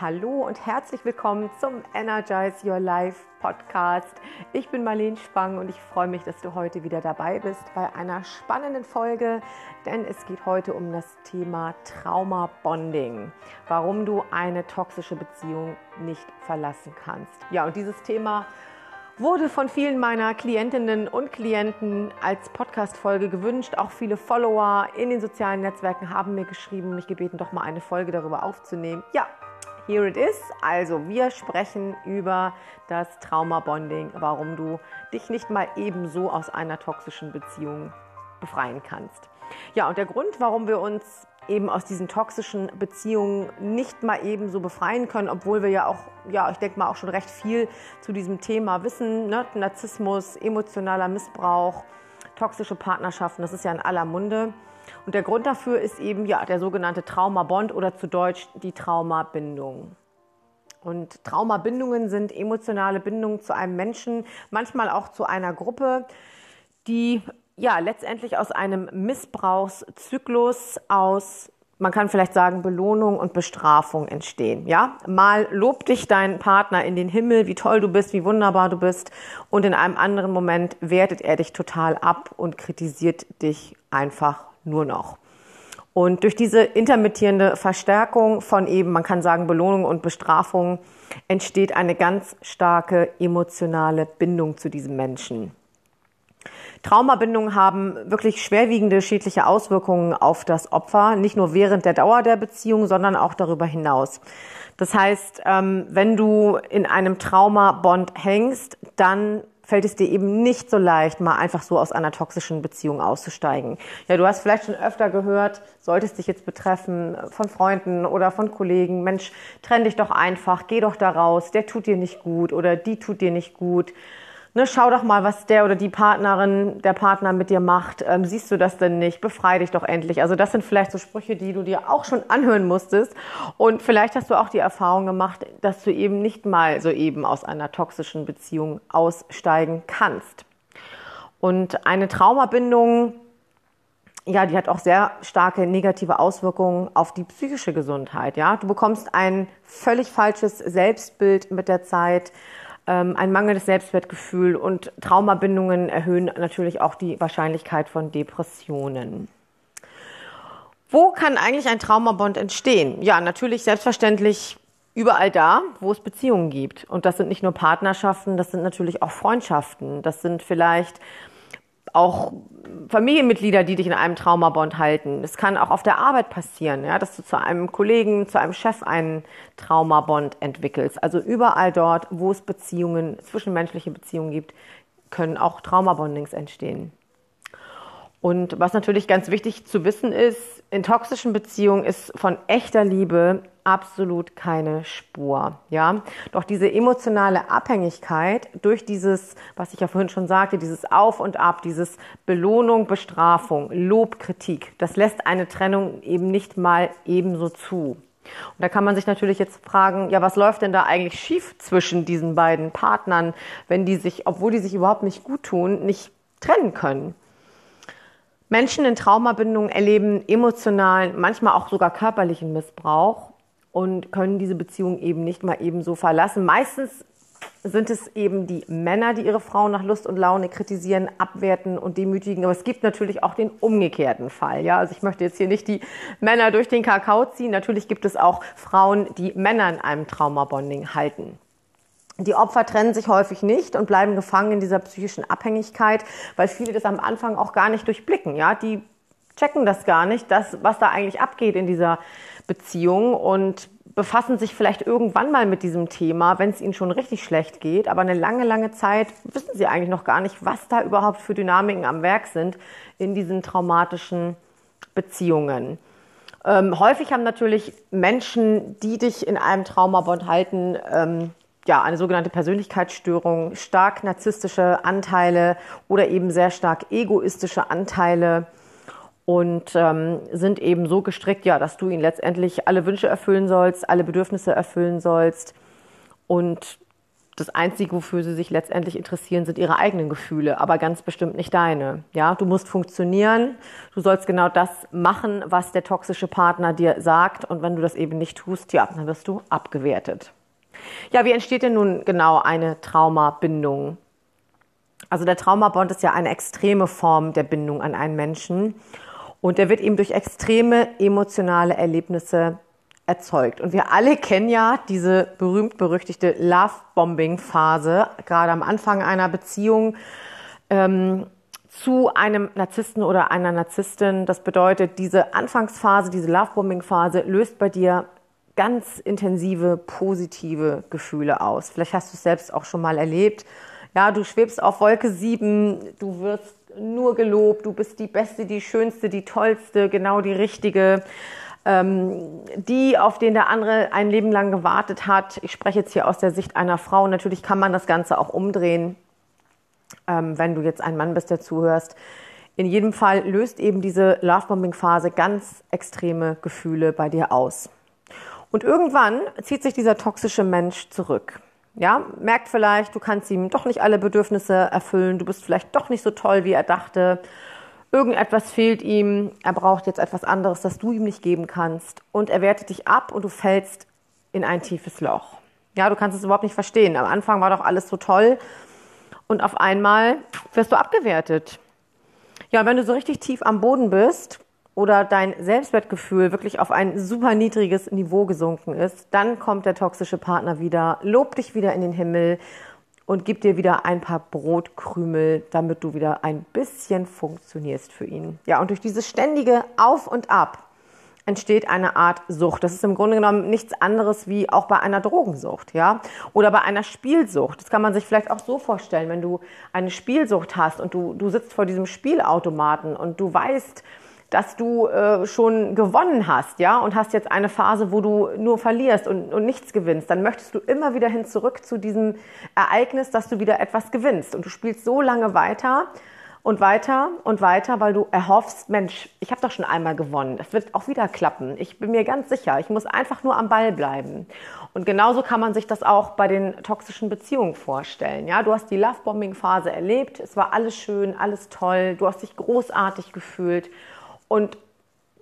Hallo und herzlich willkommen zum Energize Your Life Podcast. Ich bin Marlene Spang und ich freue mich, dass du heute wieder dabei bist bei einer spannenden Folge, denn es geht heute um das Thema Trauma Bonding, warum du eine toxische Beziehung nicht verlassen kannst. Ja, und dieses Thema wurde von vielen meiner Klientinnen und Klienten als Podcast-Folge gewünscht. Auch viele Follower in den sozialen Netzwerken haben mir geschrieben, mich gebeten, doch mal eine Folge darüber aufzunehmen. Ja, Here it is. Also, wir sprechen über das Trauma-Bonding, warum du dich nicht mal ebenso aus einer toxischen Beziehung befreien kannst. Ja, und der Grund, warum wir uns eben aus diesen toxischen Beziehungen nicht mal ebenso befreien können, obwohl wir ja auch, ja, ich denke mal auch schon recht viel zu diesem Thema wissen, ne? Narzissmus, emotionaler Missbrauch, toxische Partnerschaften, das ist ja in aller Munde. Und der Grund dafür ist eben ja der sogenannte Traumabond oder zu Deutsch die Traumabindung. Und Traumabindungen sind emotionale Bindungen zu einem Menschen, manchmal auch zu einer Gruppe, die ja letztendlich aus einem Missbrauchszyklus aus man kann vielleicht sagen, Belohnung und Bestrafung entstehen. Ja, mal lobt dich dein Partner in den Himmel, wie toll du bist, wie wunderbar du bist, und in einem anderen Moment wertet er dich total ab und kritisiert dich einfach nur noch. Und durch diese intermittierende Verstärkung von eben, man kann sagen, Belohnung und Bestrafung entsteht eine ganz starke emotionale Bindung zu diesem Menschen. Traumabindungen haben wirklich schwerwiegende schädliche Auswirkungen auf das Opfer, nicht nur während der Dauer der Beziehung, sondern auch darüber hinaus. Das heißt, ähm, wenn du in einem Traumabond hängst, dann fällt es dir eben nicht so leicht, mal einfach so aus einer toxischen Beziehung auszusteigen. Ja, du hast vielleicht schon öfter gehört, solltest dich jetzt betreffen von Freunden oder von Kollegen, Mensch, trenn dich doch einfach, geh doch da raus, der tut dir nicht gut oder die tut dir nicht gut ne, schau doch mal, was der oder die Partnerin, der Partner mit dir macht. Ähm, siehst du das denn nicht? Befrei dich doch endlich. Also das sind vielleicht so Sprüche, die du dir auch schon anhören musstest. Und vielleicht hast du auch die Erfahrung gemacht, dass du eben nicht mal so eben aus einer toxischen Beziehung aussteigen kannst. Und eine Traumabindung, ja, die hat auch sehr starke negative Auswirkungen auf die psychische Gesundheit. Ja, du bekommst ein völlig falsches Selbstbild mit der Zeit ähm, ein mangelndes Selbstwertgefühl und Traumabindungen erhöhen natürlich auch die Wahrscheinlichkeit von Depressionen. Wo kann eigentlich ein Traumabond entstehen? Ja, natürlich selbstverständlich überall da, wo es Beziehungen gibt. Und das sind nicht nur Partnerschaften, das sind natürlich auch Freundschaften. Das sind vielleicht auch Familienmitglieder, die dich in einem Traumabond halten. Es kann auch auf der Arbeit passieren, ja, dass du zu einem Kollegen, zu einem Chef einen Traumabond entwickelst. Also überall dort, wo es Beziehungen, zwischenmenschliche Beziehungen gibt, können auch Traumabondings entstehen. Und was natürlich ganz wichtig zu wissen ist, in toxischen Beziehungen ist von echter Liebe absolut keine Spur, ja. Doch diese emotionale Abhängigkeit durch dieses, was ich ja vorhin schon sagte, dieses Auf und Ab, dieses Belohnung, Bestrafung, Lob, Kritik, das lässt eine Trennung eben nicht mal ebenso zu. Und da kann man sich natürlich jetzt fragen, ja, was läuft denn da eigentlich schief zwischen diesen beiden Partnern, wenn die sich, obwohl die sich überhaupt nicht gut tun, nicht trennen können? Menschen in Traumabindungen erleben emotionalen, manchmal auch sogar körperlichen Missbrauch und können diese Beziehung eben nicht mal eben so verlassen. Meistens sind es eben die Männer, die ihre Frauen nach Lust und Laune kritisieren, abwerten und demütigen. Aber es gibt natürlich auch den umgekehrten Fall. Ja, also ich möchte jetzt hier nicht die Männer durch den Kakao ziehen. Natürlich gibt es auch Frauen, die Männer in einem Traumabonding halten. Die Opfer trennen sich häufig nicht und bleiben gefangen in dieser psychischen Abhängigkeit, weil viele das am Anfang auch gar nicht durchblicken. Ja, die checken das gar nicht, das, was da eigentlich abgeht in dieser Beziehung und befassen sich vielleicht irgendwann mal mit diesem Thema, wenn es ihnen schon richtig schlecht geht. Aber eine lange, lange Zeit wissen sie eigentlich noch gar nicht, was da überhaupt für Dynamiken am Werk sind in diesen traumatischen Beziehungen. Ähm, häufig haben natürlich Menschen, die dich in einem Traumabond halten, ähm, ja, eine sogenannte Persönlichkeitsstörung, stark narzisstische Anteile oder eben sehr stark egoistische Anteile und ähm, sind eben so gestrickt, ja, dass du ihnen letztendlich alle Wünsche erfüllen sollst, alle Bedürfnisse erfüllen sollst und das Einzige, wofür sie sich letztendlich interessieren, sind ihre eigenen Gefühle, aber ganz bestimmt nicht deine. Ja, du musst funktionieren. Du sollst genau das machen, was der toxische Partner dir sagt. Und wenn du das eben nicht tust, ja, dann wirst du abgewertet. Ja, wie entsteht denn nun genau eine Traumabindung? Also der Traumabond ist ja eine extreme Form der Bindung an einen Menschen. Und der wird eben durch extreme emotionale Erlebnisse erzeugt. Und wir alle kennen ja diese berühmt-berüchtigte Love-Bombing-Phase, gerade am Anfang einer Beziehung ähm, zu einem Narzissten oder einer Narzisstin. Das bedeutet, diese Anfangsphase, diese Love-Bombing-Phase löst bei dir ganz intensive, positive Gefühle aus. Vielleicht hast du es selbst auch schon mal erlebt. Ja, du schwebst auf Wolke 7, du wirst nur gelobt, du bist die Beste, die Schönste, die Tollste, genau die Richtige ähm, die, auf den der andere ein Leben lang gewartet hat. Ich spreche jetzt hier aus der Sicht einer Frau. Natürlich kann man das Ganze auch umdrehen, ähm, wenn du jetzt ein Mann bist, der zuhörst. In jedem Fall löst eben diese Lovebombing-Phase ganz extreme Gefühle bei dir aus. Und irgendwann zieht sich dieser toxische Mensch zurück. Ja, merkt vielleicht, du kannst ihm doch nicht alle Bedürfnisse erfüllen, du bist vielleicht doch nicht so toll, wie er dachte Irgendetwas fehlt ihm, er braucht jetzt etwas anderes, das du ihm nicht geben kannst. Und er wertet dich ab und du fällst in ein tiefes Loch. Ja, du kannst es überhaupt nicht verstehen. Am Anfang war doch alles so toll und auf einmal wirst du abgewertet. Ja, wenn du so richtig tief am Boden bist oder dein Selbstwertgefühl wirklich auf ein super niedriges Niveau gesunken ist, dann kommt der toxische Partner wieder, lobt dich wieder in den Himmel und gib dir wieder ein paar Brotkrümel, damit du wieder ein bisschen funktionierst für ihn. Ja, und durch dieses ständige Auf und Ab entsteht eine Art Sucht. Das ist im Grunde genommen nichts anderes wie auch bei einer Drogensucht, ja, oder bei einer Spielsucht. Das kann man sich vielleicht auch so vorstellen, wenn du eine Spielsucht hast und du, du sitzt vor diesem Spielautomaten und du weißt, dass du äh, schon gewonnen hast, ja, und hast jetzt eine Phase, wo du nur verlierst und, und nichts gewinnst, dann möchtest du immer wieder hin zurück zu diesem Ereignis, dass du wieder etwas gewinnst. Und du spielst so lange weiter und weiter und weiter, weil du erhoffst, Mensch, ich habe doch schon einmal gewonnen, das wird auch wieder klappen. Ich bin mir ganz sicher, ich muss einfach nur am Ball bleiben. Und genauso kann man sich das auch bei den toxischen Beziehungen vorstellen. Ja, du hast die Lovebombing-Phase erlebt, es war alles schön, alles toll, du hast dich großartig gefühlt und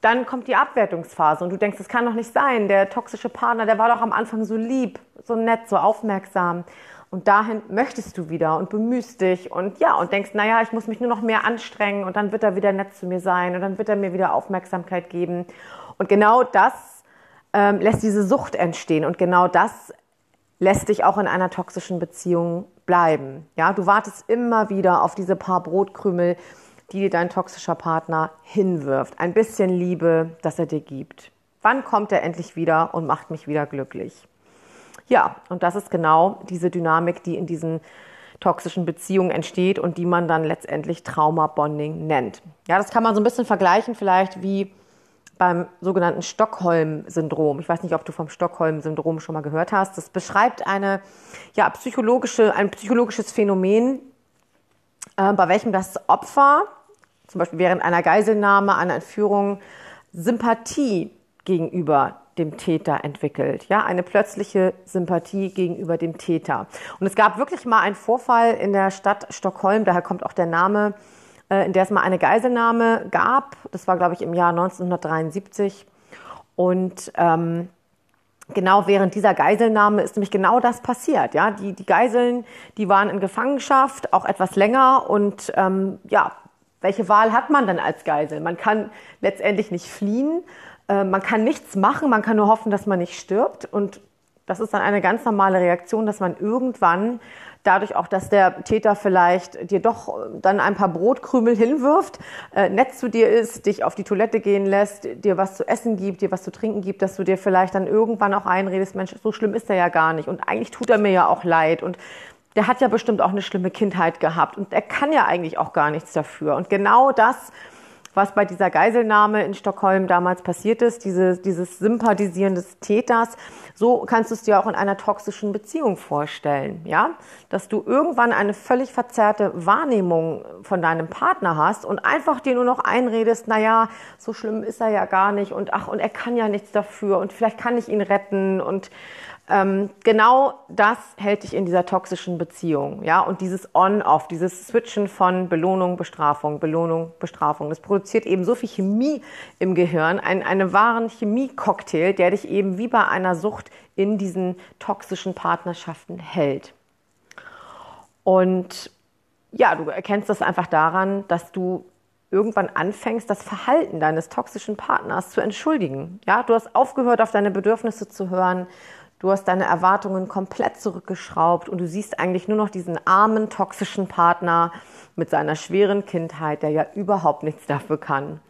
dann kommt die Abwertungsphase und du denkst, das kann doch nicht sein. Der toxische Partner, der war doch am Anfang so lieb, so nett, so aufmerksam. Und dahin möchtest du wieder und bemühst dich und ja, und denkst, naja, ich muss mich nur noch mehr anstrengen und dann wird er wieder nett zu mir sein und dann wird er mir wieder Aufmerksamkeit geben. Und genau das ähm, lässt diese Sucht entstehen und genau das lässt dich auch in einer toxischen Beziehung bleiben. Ja, du wartest immer wieder auf diese paar Brotkrümel, die dir dein toxischer Partner hinwirft. Ein bisschen Liebe, das er dir gibt. Wann kommt er endlich wieder und macht mich wieder glücklich? Ja, und das ist genau diese Dynamik, die in diesen toxischen Beziehungen entsteht und die man dann letztendlich Trauma-Bonding nennt. Ja, das kann man so ein bisschen vergleichen vielleicht wie beim sogenannten Stockholm-Syndrom. Ich weiß nicht, ob du vom Stockholm-Syndrom schon mal gehört hast. Das beschreibt eine, ja, psychologische, ein psychologisches Phänomen, äh, bei welchem das Opfer zum Beispiel während einer Geiselnahme, einer Entführung, Sympathie gegenüber dem Täter entwickelt. Ja, eine plötzliche Sympathie gegenüber dem Täter. Und es gab wirklich mal einen Vorfall in der Stadt Stockholm, daher kommt auch der Name, äh, in der es mal eine Geiselnahme gab. Das war, glaube ich, im Jahr 1973. Und ähm, genau während dieser Geiselnahme ist nämlich genau das passiert. Ja, die, die Geiseln, die waren in Gefangenschaft, auch etwas länger und ähm, ja, welche Wahl hat man dann als Geisel? Man kann letztendlich nicht fliehen, äh, man kann nichts machen, man kann nur hoffen, dass man nicht stirbt. Und das ist dann eine ganz normale Reaktion, dass man irgendwann dadurch auch, dass der Täter vielleicht dir doch dann ein paar Brotkrümel hinwirft, äh, nett zu dir ist, dich auf die Toilette gehen lässt, dir was zu essen gibt, dir was zu trinken gibt, dass du dir vielleicht dann irgendwann auch einredest, Mensch, so schlimm ist er ja gar nicht und eigentlich tut er mir ja auch leid und der hat ja bestimmt auch eine schlimme Kindheit gehabt und er kann ja eigentlich auch gar nichts dafür. Und genau das, was bei dieser Geiselnahme in Stockholm damals passiert ist, diese, dieses Sympathisieren des Täters, so kannst du es dir auch in einer toxischen Beziehung vorstellen, ja? Dass du irgendwann eine völlig verzerrte Wahrnehmung von deinem Partner hast und einfach dir nur noch einredest, na ja, so schlimm ist er ja gar nicht und ach, und er kann ja nichts dafür und vielleicht kann ich ihn retten und ähm, genau das hält dich in dieser toxischen Beziehung. Ja, und dieses On-Off, dieses Switchen von Belohnung, Bestrafung, Belohnung, Bestrafung, das produziert eben so viel Chemie im Gehirn, ein, einen wahren Chemie-Cocktail, der dich eben wie bei einer Sucht in diesen toxischen Partnerschaften hält. Und ja, du erkennst das einfach daran, dass du irgendwann anfängst, das Verhalten deines toxischen Partners zu entschuldigen. Ja, du hast aufgehört, auf deine Bedürfnisse zu hören. Du hast deine Erwartungen komplett zurückgeschraubt und du siehst eigentlich nur noch diesen armen, toxischen Partner mit seiner schweren Kindheit, der ja überhaupt nichts dafür kann.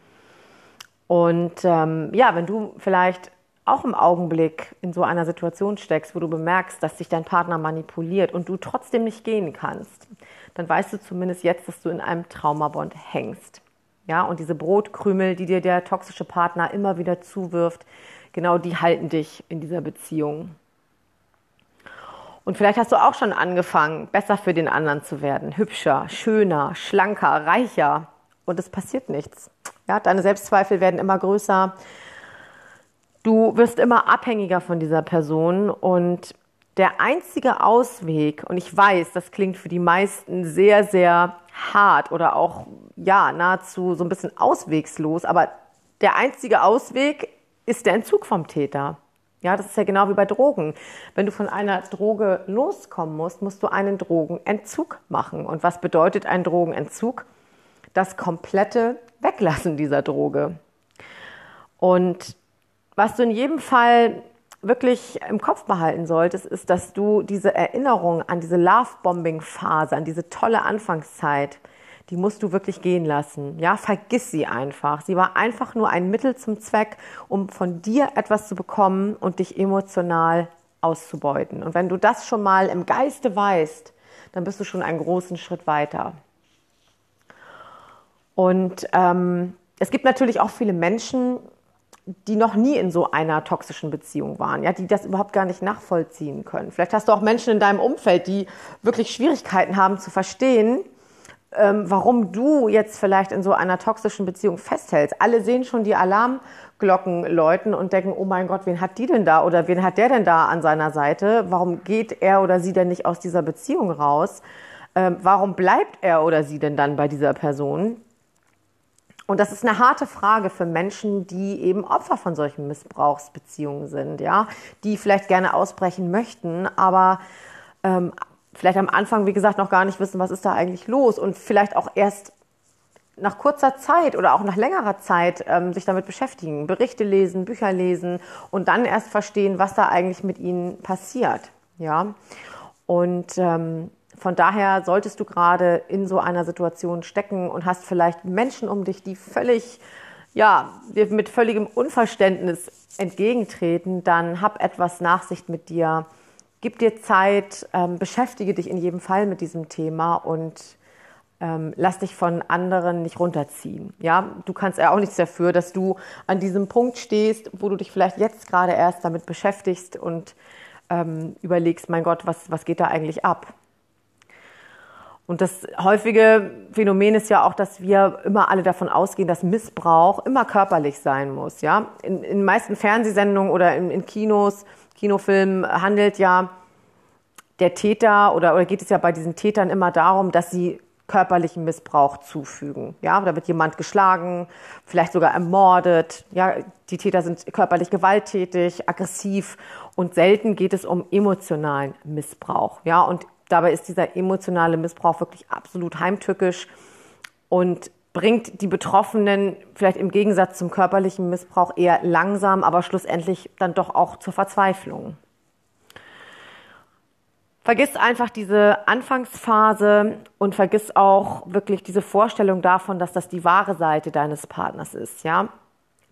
Und ähm, ja, wenn du vielleicht auch im Augenblick in so einer Situation steckst, wo du bemerkst, dass sich dein Partner manipuliert und du trotzdem nicht gehen kannst, dann weißt du zumindest jetzt, dass du in einem Traumabond hängst. Ja, und diese Brotkrümel, die dir der toxische Partner immer wieder zuwirft, genau die halten dich in dieser Beziehung. Und vielleicht hast du auch schon angefangen, besser für den anderen zu werden, hübscher, schöner, schlanker, reicher. Und es passiert nichts. Ja, deine Selbstzweifel werden immer größer. Du wirst immer abhängiger von dieser Person und der einzige Ausweg, und ich weiß, das klingt für die meisten sehr, sehr hart oder auch, ja, nahezu so ein bisschen auswegslos, aber der einzige Ausweg ist der Entzug vom Täter. Ja, das ist ja genau wie bei Drogen. Wenn du von einer Droge loskommen musst, musst du einen Drogenentzug machen. Und was bedeutet ein Drogenentzug? Das komplette Weglassen dieser Droge. Und was du in jedem Fall wirklich im Kopf behalten solltest, ist, dass du diese Erinnerung an diese Love-Bombing-Phase, an diese tolle Anfangszeit, die musst du wirklich gehen lassen. Ja, vergiss sie einfach. Sie war einfach nur ein Mittel zum Zweck, um von dir etwas zu bekommen und dich emotional auszubeuten. Und wenn du das schon mal im Geiste weißt, dann bist du schon einen großen Schritt weiter. Und ähm, es gibt natürlich auch viele Menschen, die noch nie in so einer toxischen Beziehung waren, ja, die das überhaupt gar nicht nachvollziehen können. Vielleicht hast du auch Menschen in deinem Umfeld, die wirklich Schwierigkeiten haben zu verstehen, ähm, warum du jetzt vielleicht in so einer toxischen Beziehung festhältst. Alle sehen schon die Alarmglocken läuten und denken, oh mein Gott, wen hat die denn da oder wen hat der denn da an seiner Seite? Warum geht er oder sie denn nicht aus dieser Beziehung raus? Ähm, warum bleibt er oder sie denn dann bei dieser Person? Und das ist eine harte Frage für Menschen, die eben Opfer von solchen Missbrauchsbeziehungen sind, ja, die vielleicht gerne ausbrechen möchten, aber ähm, vielleicht am Anfang, wie gesagt, noch gar nicht wissen, was ist da eigentlich los und vielleicht auch erst nach kurzer Zeit oder auch nach längerer Zeit ähm, sich damit beschäftigen, Berichte lesen, Bücher lesen und dann erst verstehen, was da eigentlich mit ihnen passiert, ja. Und ähm, von daher solltest du gerade in so einer Situation stecken und hast vielleicht Menschen um dich, die völlig, ja, dir mit völligem Unverständnis entgegentreten, dann hab etwas Nachsicht mit dir, gib dir Zeit, ähm, beschäftige dich in jedem Fall mit diesem Thema und ähm, lass dich von anderen nicht runterziehen. Ja, du kannst ja auch nichts dafür, dass du an diesem Punkt stehst, wo du dich vielleicht jetzt gerade erst damit beschäftigst und ähm, überlegst, mein Gott, was, was geht da eigentlich ab? Und das häufige Phänomen ist ja auch, dass wir immer alle davon ausgehen, dass Missbrauch immer körperlich sein muss. Ja, in, in den meisten Fernsehsendungen oder in, in Kinos, Kinofilmen handelt ja der Täter oder, oder geht es ja bei diesen Tätern immer darum, dass sie körperlichen Missbrauch zufügen. Ja, da wird jemand geschlagen, vielleicht sogar ermordet. Ja, die Täter sind körperlich gewalttätig, aggressiv und selten geht es um emotionalen Missbrauch. Ja, und dabei ist dieser emotionale Missbrauch wirklich absolut heimtückisch und bringt die Betroffenen vielleicht im Gegensatz zum körperlichen Missbrauch eher langsam, aber schlussendlich dann doch auch zur Verzweiflung. Vergiss einfach diese Anfangsphase und vergiss auch wirklich diese Vorstellung davon, dass das die wahre Seite deines Partners ist, ja.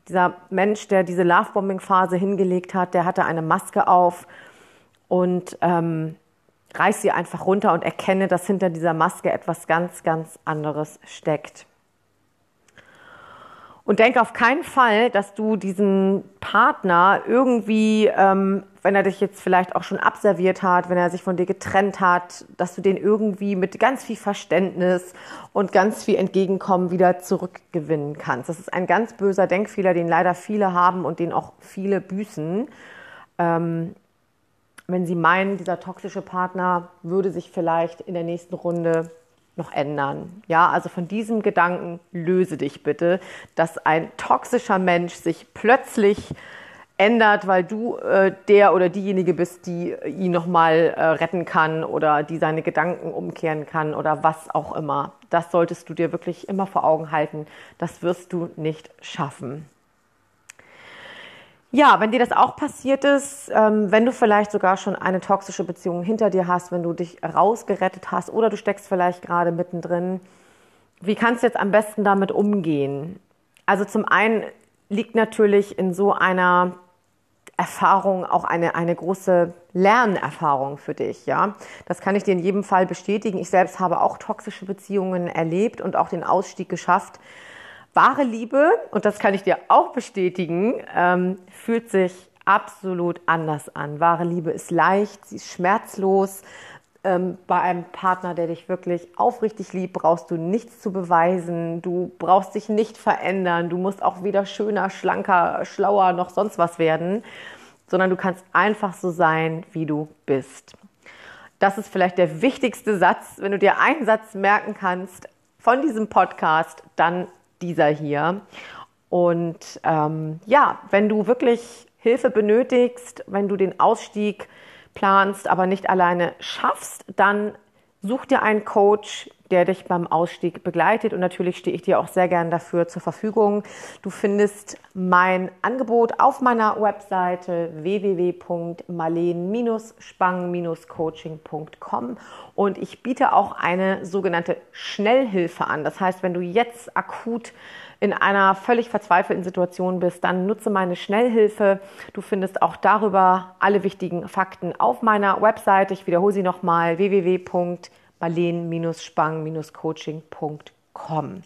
Dieser Mensch, der diese Lovebombing-Phase hingelegt hat, der hatte eine Maske auf und ähm, reiß sie einfach runter und erkenne, dass hinter dieser Maske etwas ganz, ganz anderes steckt. Und denke auf keinen Fall, dass du diesen Partner irgendwie, ähm, wenn er dich jetzt vielleicht auch schon abserviert hat, wenn er sich von dir getrennt hat, dass du den irgendwie mit ganz viel Verständnis und ganz viel Entgegenkommen wieder zurückgewinnen kannst. Das ist ein ganz böser Denkfehler, den leider viele haben und den auch viele büßen. Ähm, wenn sie meinen, dieser toxische Partner würde sich vielleicht in der nächsten Runde noch ändern. Ja, also von diesem Gedanken löse dich bitte, dass ein toxischer Mensch sich plötzlich ändert, weil du äh, der oder diejenige bist, die ihn nochmal äh, retten kann oder die seine Gedanken umkehren kann oder was auch immer. Das solltest du dir wirklich immer vor Augen halten. Das wirst du nicht schaffen. Ja, wenn dir das auch passiert ist, ähm, wenn du vielleicht sogar schon eine toxische Beziehung hinter dir hast, wenn du dich rausgerettet hast oder du steckst vielleicht gerade mittendrin, wie kannst du jetzt am besten damit umgehen? Also zum einen liegt natürlich in so einer Erfahrung auch eine, eine große Lernerfahrung für dich, ja. Das kann ich dir in jedem Fall bestätigen. Ich selbst habe auch toxische Beziehungen erlebt und auch den Ausstieg geschafft. Wahre Liebe, und das kann ich dir auch bestätigen, ähm, fühlt sich absolut anders an. Wahre Liebe ist leicht, sie ist schmerzlos. Ähm, bei einem Partner, der dich wirklich aufrichtig liebt, brauchst du nichts zu beweisen. Du brauchst dich nicht verändern. Du musst auch weder schöner, schlanker, schlauer noch sonst was werden, sondern du kannst einfach so sein, wie du bist. Das ist vielleicht der wichtigste Satz. Wenn du dir einen Satz merken kannst von diesem Podcast, dann dieser hier. Und ähm, ja, wenn du wirklich Hilfe benötigst, wenn du den Ausstieg planst, aber nicht alleine schaffst, dann such dir einen Coach, der dich beim Ausstieg begleitet. Und natürlich stehe ich dir auch sehr gern dafür zur Verfügung. Du findest mein Angebot auf meiner Webseite www.marleen-spang-coaching.com und ich biete auch eine sogenannte Schnellhilfe an. Das heißt, wenn du jetzt akut in einer völlig verzweifelten Situation bist, dann nutze meine Schnellhilfe. Du findest auch darüber alle wichtigen Fakten auf meiner Webseite. Ich wiederhole sie nochmal www.marleen marleen-spang-coaching.com.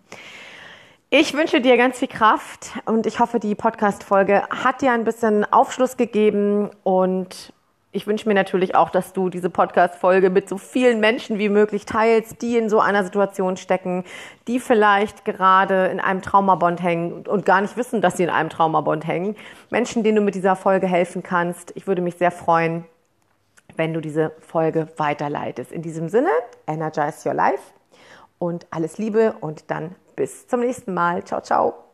Ich wünsche dir ganz viel Kraft und ich hoffe, die Podcast-Folge hat dir ein bisschen Aufschluss gegeben und ich wünsche mir natürlich auch, dass du diese Podcast-Folge mit so vielen Menschen wie möglich teilst, die in so einer Situation stecken, die vielleicht gerade in einem Traumabond hängen und gar nicht wissen, dass sie in einem Traumabond hängen. Menschen, denen du mit dieser Folge helfen kannst. Ich würde mich sehr freuen, wenn du diese Folge weiterleitest. In diesem Sinne, energize your life und alles Liebe und dann bis zum nächsten Mal. Ciao, ciao.